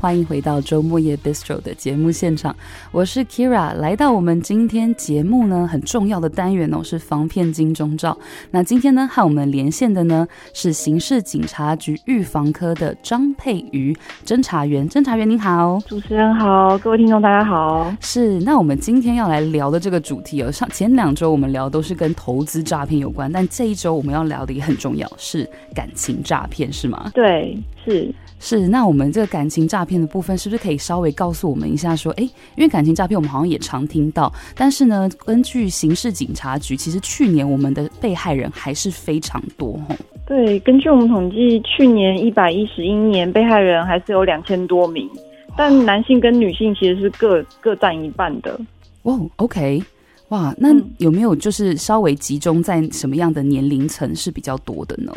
欢迎回到周末夜 Bistro 的节目现场，我是 Kira，来到我们今天节目呢很重要的单元哦，是防骗金钟罩。那今天呢和我们连线的呢是刑事警察局预防科的张佩瑜侦查员，侦查员您好，主持人好，各位听众大家好。是，那我们今天要来聊的这个主题哦，上前两周我们聊都是跟投资诈骗有关，但这一周我们要聊的也很重要，是感情诈骗，是吗？对，是。是，那我们这个感情诈骗的部分，是不是可以稍微告诉我们一下？说，哎，因为感情诈骗我们好像也常听到，但是呢，根据刑事警察局，其实去年我们的被害人还是非常多，吼。对，根据我们统计，去年一百一十一年被害人还是有两千多名，但男性跟女性其实是各各占一半的。哦，OK，哇，那有没有就是稍微集中在什么样的年龄层是比较多的呢？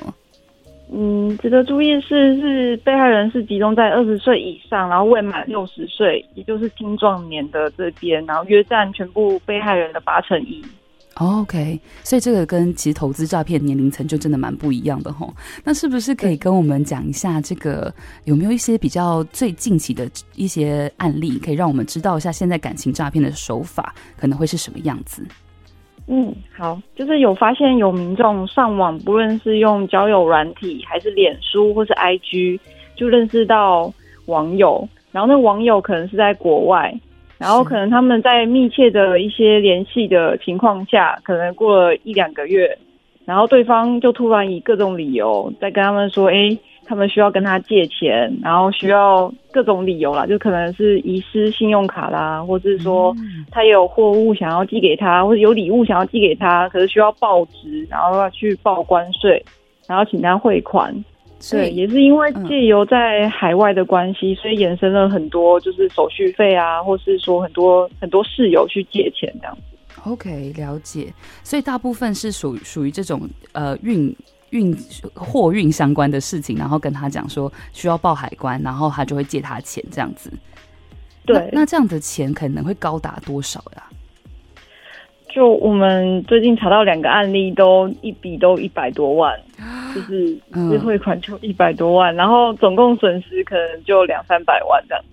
嗯，值得注意的是，是被害人是集中在二十岁以上，然后未满六十岁，也就是青壮年的这边，然后约占全部被害人的八成一。OK，所以这个跟其实投资诈骗年龄层就真的蛮不一样的吼。那是不是可以跟我们讲一下，这个有没有一些比较最近期的一些案例，可以让我们知道一下现在感情诈骗的手法可能会是什么样子？嗯，好，就是有发现有民众上网，不论是用交友软体，还是脸书或是 IG，就认识到网友，然后那网友可能是在国外，然后可能他们在密切的一些联系的情况下，可能过了一两个月，然后对方就突然以各种理由在跟他们说，哎。他们需要跟他借钱，然后需要各种理由啦，就可能是遗失信用卡啦，或是说他有货物想要寄给他，或者有礼物想要寄给他，可是需要报值，然后要去报关税，然后请他汇款。对，也是因为借由在海外的关系，所以衍生了很多就是手续费啊，或是说很多很多室友去借钱这样子。OK，了解。所以大部分是属于属于这种呃运。运货运相关的事情，然后跟他讲说需要报海关，然后他就会借他钱这样子。对，那，那这样的钱可能会高达多少呀？就我们最近查到两个案例，都一笔都一百多万，就是是汇款就一百多万，嗯，然后总共损失可能就两三百万这样。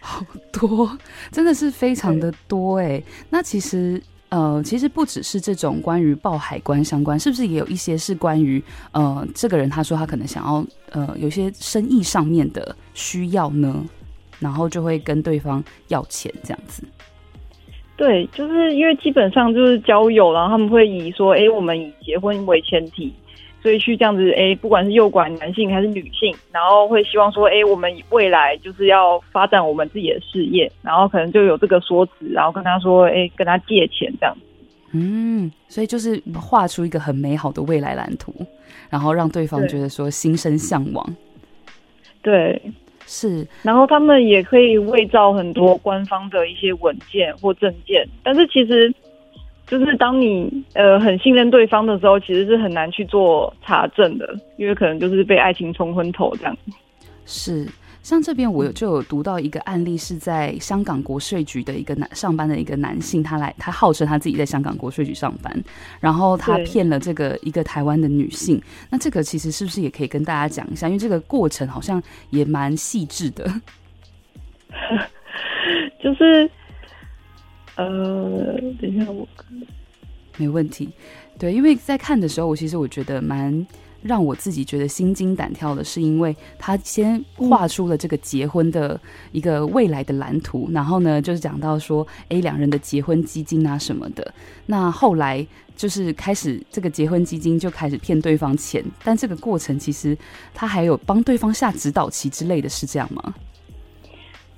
好多，真的是非常的多哎。那其实。呃，其实不只是这种关于报海关相关，是不是也有一些是关于呃，这个人他说他可能想要呃，有些生意上面的需要呢，然后就会跟对方要钱这样子。对，就是因为基本上就是交友，然后他们会以说，哎，我们以结婚为前提。所以去这样子，哎，不管是诱拐男性还是女性，然后会希望说，哎，我们未来就是要发展我们自己的事业，然后可能就有这个说辞，然后跟他说，哎，跟他借钱这样子。嗯，所以就是画出一个很美好的未来蓝图，然后让对方觉得说心生向往。对，是。然后他们也可以伪造很多官方的一些文件或证件，但是其实。就是当你呃很信任对方的时候，其实是很难去做查证的，因为可能就是被爱情冲昏头这样。是，像这边我有就有读到一个案例，是在香港国税局的一个男上班的一个男性，他来他号称他自己在香港国税局上班，然后他骗了这个一个台湾的女性。那这个其实是不是也可以跟大家讲一下？因为这个过程好像也蛮细致的。就是。呃，等一下，我没问题。对，因为在看的时候，我其实我觉得蛮让我自己觉得心惊胆跳的，是因为他先画出了这个结婚的一个未来的蓝图，然后呢，就是讲到说，哎，两人的结婚基金啊什么的。那后来就是开始这个结婚基金就开始骗对方钱，但这个过程其实他还有帮对方下指导棋之类的，是这样吗？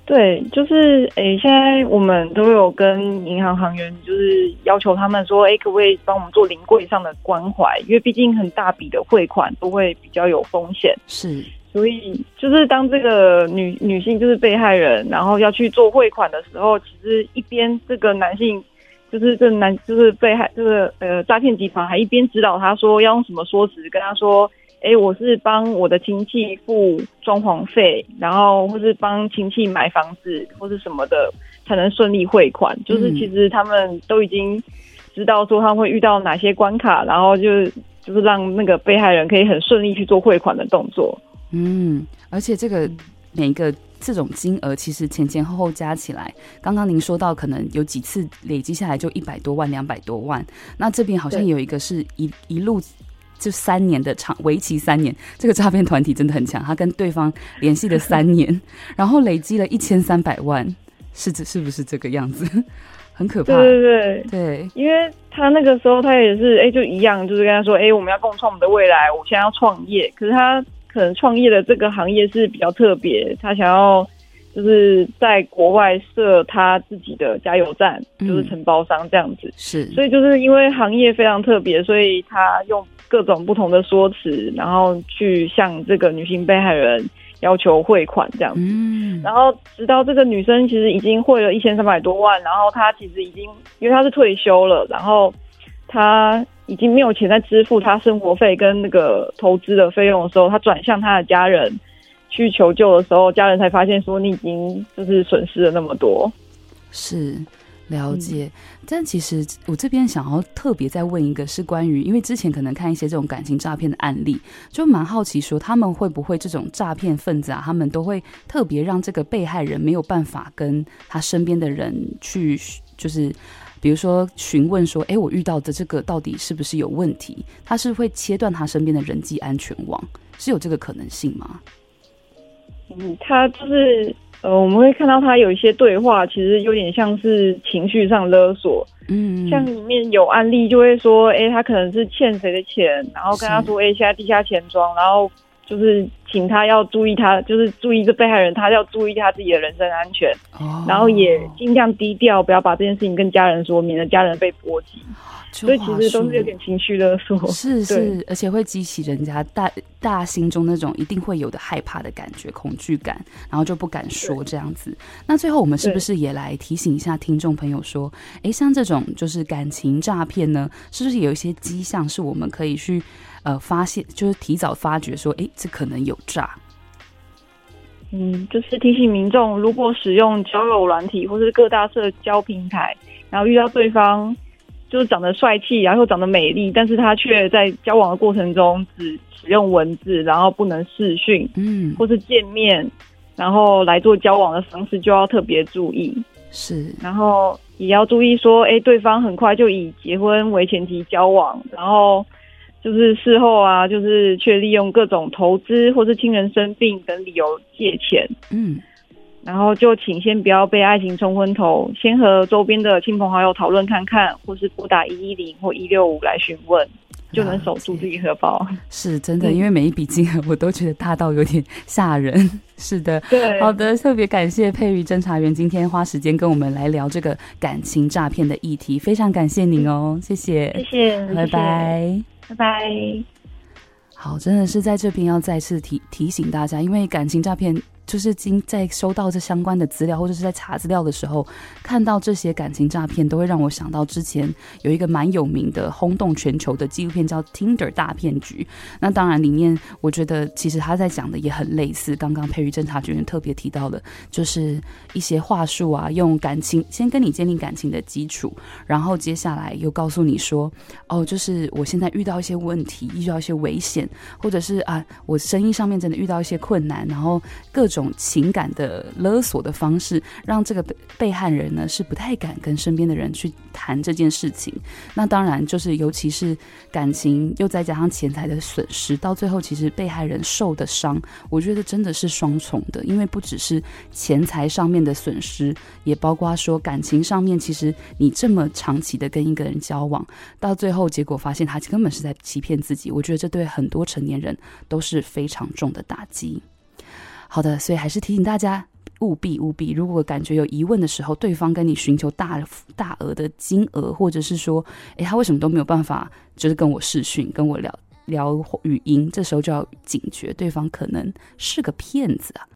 对，就是诶，现在我们都有跟银行行员，就是要求他们说，诶，可不可以帮我们做临柜上的关怀？因为毕竟很大笔的汇款都会比较有风险。是，所以就是当这个女女性就是被害人，然后要去做汇款的时候，其实一边这个男性就是这男就是被害这个呃诈骗集团还一边指导他说要用什么说辞跟他说。哎，我是帮我的亲戚付装潢费，然后或是帮亲戚买房子或是什么的，才能顺利汇款。就是其实他们都已经知道说他会遇到哪些关卡，然后就就是让那个被害人可以很顺利去做汇款的动作。嗯，而且这个每一个这种金额，其实前前后后加起来，刚刚您说到可能有几次累积下来就一百多万、两百多万，那这边好像有一个是一一路就三年的长为期三年，这个诈骗团体真的很强，他跟对方联系了三年，然后累积了一千三百万，是这是不是这个样子？很可怕，对对对对，因为他那个时候他也是哎，就一样，就是跟他说哎，我们要共创我们的未来，我现在要创业，可是他。可能创业的这个行业是比较特别，他想要就是在国外设他自己的加油站，嗯、就是承包商这样子。是，所以就是因为行业非常特别，所以他用各种不同的说辞，然后去向这个女性被害人要求汇款这样子。嗯，然后直到这个女生其实已经汇了一千三百多万，然后她其实已经因为她是退休了，然后她。已经没有钱再支付他生活费跟那个投资的费用的时候，他转向他的家人去求救的时候，家人才发现说，你已经就是损失了那么多。是了解，但其实我这边想要特别再问一个，是关于因为之前可能看一些这种感情诈骗的案例，就蛮好奇说他们会不会这种诈骗分子啊，他们都会特别让这个被害人没有办法跟他身边的人去就是。比如说询问说，哎，我遇到的这个到底是不是有问题？他是会切断他身边的人际安全网，是有这个可能性吗？嗯，他就是呃，我们会看到他有一些对话，其实有点像是情绪上勒索。嗯，像里面有案例就会说，哎，他可能是欠谁的钱，然后跟他说，哎，现在地下钱庄，然后。就是请他要注意他，他就是注意这被害人，他要注意他自己的人身安全，oh. 然后也尽量低调，不要把这件事情跟家人说，免得家人被波及。所以其实都是有点情绪勒索，是是，而且会激起人家大大心中那种一定会有的害怕的感觉、恐惧感，然后就不敢说这样子。那最后我们是不是也来提醒一下听众朋友说，哎，像这种就是感情诈骗呢，是不是有一些迹象是我们可以去呃发现，就是提早发觉说，哎，这可能有诈？嗯，就是提醒民众，如果使用交友软体或是各大社交平台，然后遇到对方。就是长得帅气，然后又长得美丽，但是他却在交往的过程中只使用文字，然后不能视讯，嗯，或是见面，然后来做交往的方式，就要特别注意。是，然后也要注意说，哎，对方很快就以结婚为前提交往，然后就是事后啊，就是却利用各种投资或是亲人生病等理由借钱，嗯。然后就请先不要被爱情冲昏头，先和周边的亲朋好友讨论看看，或是拨打一一零或一六五来询问，就能守住自己荷包。是真的，因为每一笔金额我都觉得大到有点吓人。是的，对，好的，特别感谢佩瑜侦查员今天花时间跟我们来聊这个感情诈骗的议题，非常感谢您哦，谢谢，谢谢，拜拜，拜拜。好，真的是在这边要再次提提醒大家，因为感情诈骗。就是经在收到这相关的资料，或者是在查资料的时候，看到这些感情诈骗，都会让我想到之前有一个蛮有名的、轰动全球的纪录片，叫《Tinder 大骗局》。那当然，里面我觉得其实他在讲的也很类似。刚刚佩瑜侦查局员特别提到的，就是一些话术啊，用感情先跟你建立感情的基础，然后接下来又告诉你说，哦，就是我现在遇到一些问题，遇到一些危险，或者是啊，我生意上面真的遇到一些困难，然后各种。种情感的勒索的方式，让这个被害人呢是不太敢跟身边的人去谈这件事情。那当然就是，尤其是感情又再加上钱财的损失，到最后其实被害人受的伤，我觉得真的是双重的。因为不只是钱财上面的损失，也包括说感情上面，其实你这么长期的跟一个人交往，到最后结果发现他根本是在欺骗自己。我觉得这对很多成年人都是非常重的打击。好的，所以还是提醒大家，务必务必，如果感觉有疑问的时候，对方跟你寻求大大额的金额，或者是说，诶，他为什么都没有办法，就是跟我视讯，跟我聊聊语音，这时候就要警觉，对方可能是个骗子啊。